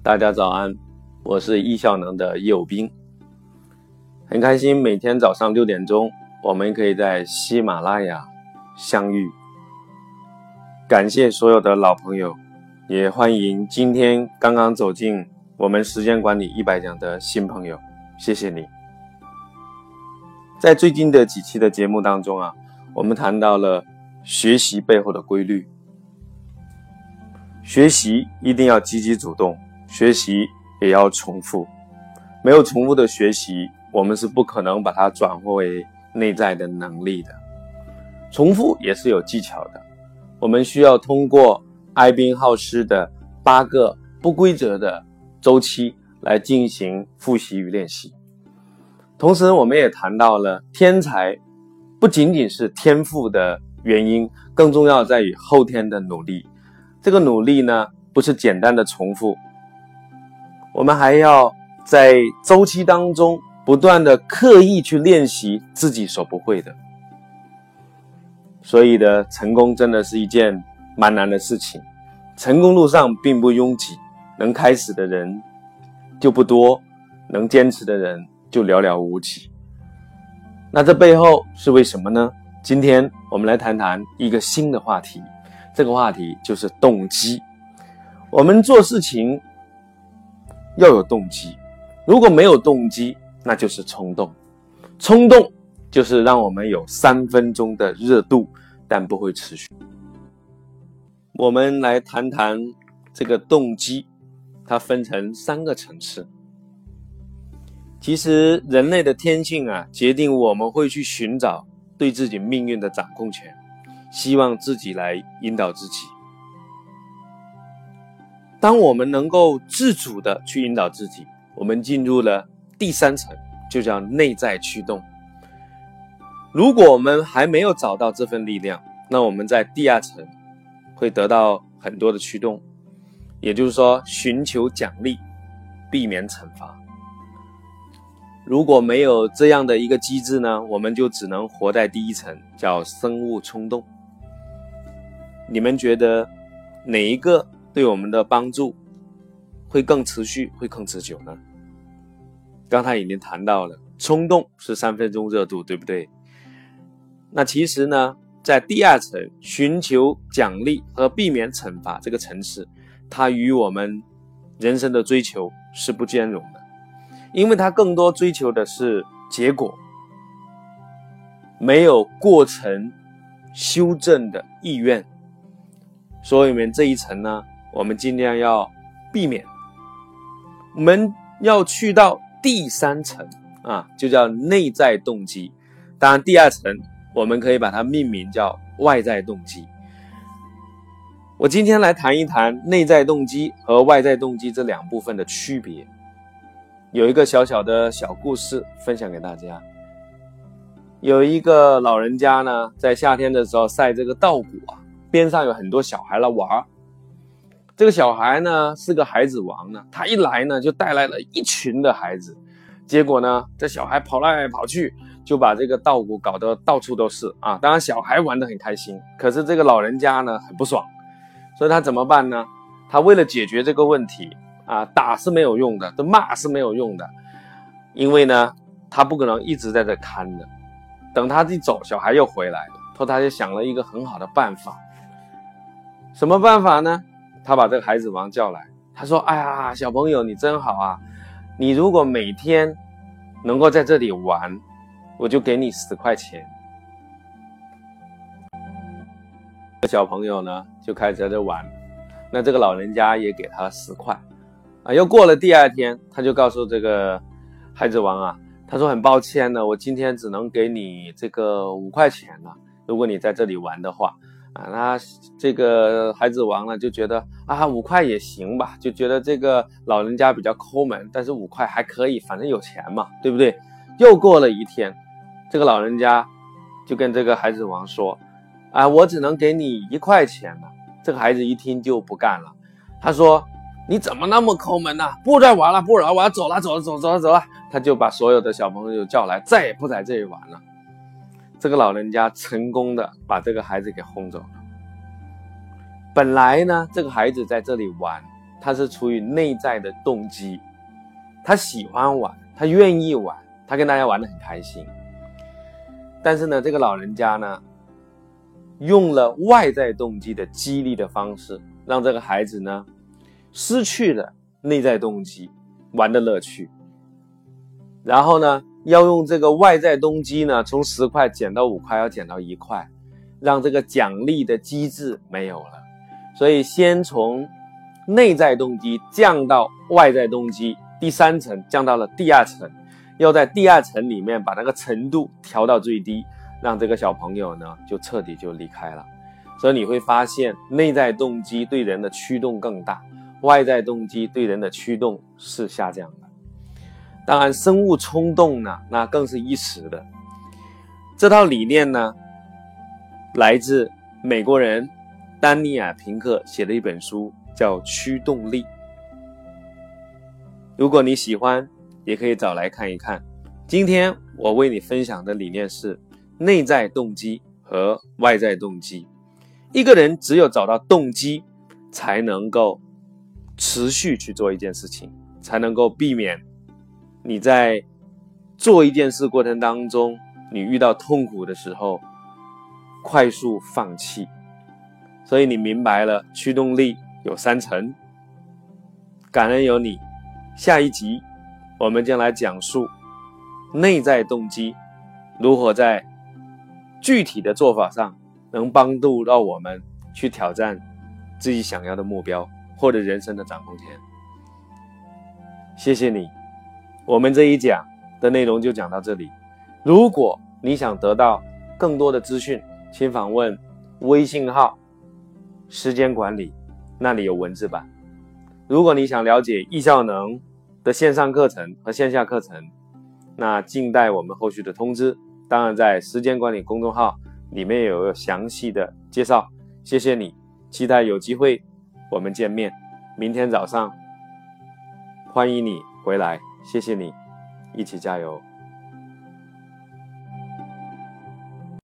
大家早安，我是易效能的叶斌，很开心每天早上六点钟，我们可以在喜马拉雅相遇。感谢所有的老朋友，也欢迎今天刚刚走进我们时间管理一百讲的新朋友，谢谢你。在最近的几期的节目当中啊，我们谈到了学习背后的规律，学习一定要积极主动。学习也要重复，没有重复的学习，我们是不可能把它转化为内在的能力的。重复也是有技巧的，我们需要通过艾宾浩斯的八个不规则的周期来进行复习与练习。同时，我们也谈到了天才不仅仅是天赋的原因，更重要在于后天的努力。这个努力呢，不是简单的重复。我们还要在周期当中不断的刻意去练习自己所不会的，所以的成功真的是一件蛮难的事情。成功路上并不拥挤，能开始的人就不多，能坚持的人就寥寥无几。那这背后是为什么呢？今天我们来谈谈一个新的话题，这个话题就是动机。我们做事情。要有动机，如果没有动机，那就是冲动。冲动就是让我们有三分钟的热度，但不会持续。我们来谈谈这个动机，它分成三个层次。其实人类的天性啊，决定我们会去寻找对自己命运的掌控权，希望自己来引导自己。当我们能够自主的去引导自己，我们进入了第三层，就叫内在驱动。如果我们还没有找到这份力量，那我们在第二层会得到很多的驱动，也就是说，寻求奖励，避免惩罚。如果没有这样的一个机制呢，我们就只能活在第一层，叫生物冲动。你们觉得哪一个？对我们的帮助会更持续，会更持久呢？刚才已经谈到了，冲动是三分钟热度，对不对？那其实呢，在第二层寻求奖励和避免惩罚这个层次，它与我们人生的追求是不兼容的，因为它更多追求的是结果，没有过程修正的意愿。所以，我们这一层呢？我们尽量要避免，我们要去到第三层啊，就叫内在动机。当然，第二层我们可以把它命名叫外在动机。我今天来谈一谈内在动机和外在动机这两部分的区别。有一个小小的小故事分享给大家。有一个老人家呢，在夏天的时候晒这个稻谷啊，边上有很多小孩来玩儿。这个小孩呢是个孩子王呢，他一来呢就带来了一群的孩子，结果呢这小孩跑来跑去，就把这个稻谷搞得到处都是啊。当然小孩玩得很开心，可是这个老人家呢很不爽，所以他怎么办呢？他为了解决这个问题啊，打是没有用的，这骂是没有用的，因为呢他不可能一直在这看着，等他一走，小孩又回来了，说他就想了一个很好的办法，什么办法呢？他把这个孩子王叫来，他说：“哎呀，小朋友，你真好啊！你如果每天能够在这里玩，我就给你十块钱。”小朋友呢就开始在这玩，那这个老人家也给他十块。啊，又过了第二天，他就告诉这个孩子王啊，他说：“很抱歉呢，我今天只能给你这个五块钱了。如果你在这里玩的话。”啊，那这个孩子王呢就觉得啊五块也行吧，就觉得这个老人家比较抠门，但是五块还可以，反正有钱嘛，对不对？又过了一天，这个老人家就跟这个孩子王说：“啊，我只能给你一块钱了。”这个孩子一听就不干了，他说：“你怎么那么抠门呢？不再玩了，不玩，我要走了，走了，走走了，走了。”他就把所有的小朋友叫来，再也不在这里玩了。这个老人家成功的把这个孩子给轰走了。本来呢，这个孩子在这里玩，他是出于内在的动机，他喜欢玩，他愿意玩，他跟大家玩的很开心。但是呢，这个老人家呢，用了外在动机的激励的方式，让这个孩子呢，失去了内在动机玩的乐趣。然后呢，要用这个外在动机呢，从十块减到五块，要减到一块，让这个奖励的机制没有了。所以，先从内在动机降到外在动机，第三层降到了第二层，要在第二层里面把那个程度调到最低，让这个小朋友呢就彻底就离开了。所以你会发现，内在动机对人的驱动更大，外在动机对人的驱动是下降的。当然，生物冲动呢，那更是一时的。这套理念呢，来自美国人。丹尼尔·平克写的一本书叫《驱动力》，如果你喜欢，也可以找来看一看。今天我为你分享的理念是内在动机和外在动机。一个人只有找到动机，才能够持续去做一件事情，才能够避免你在做一件事过程当中，你遇到痛苦的时候，快速放弃。所以你明白了，驱动力有三层。感恩有你，下一集我们将来讲述内在动机如何在具体的做法上能帮助到我们去挑战自己想要的目标，获得人生的掌控权。谢谢你，我们这一讲的内容就讲到这里。如果你想得到更多的资讯，请访问微信号。时间管理，那里有文字版。如果你想了解易效能的线上课程和线下课程，那静待我们后续的通知。当然，在时间管理公众号里面有详细的介绍。谢谢你，期待有机会我们见面。明天早上欢迎你回来，谢谢你，一起加油。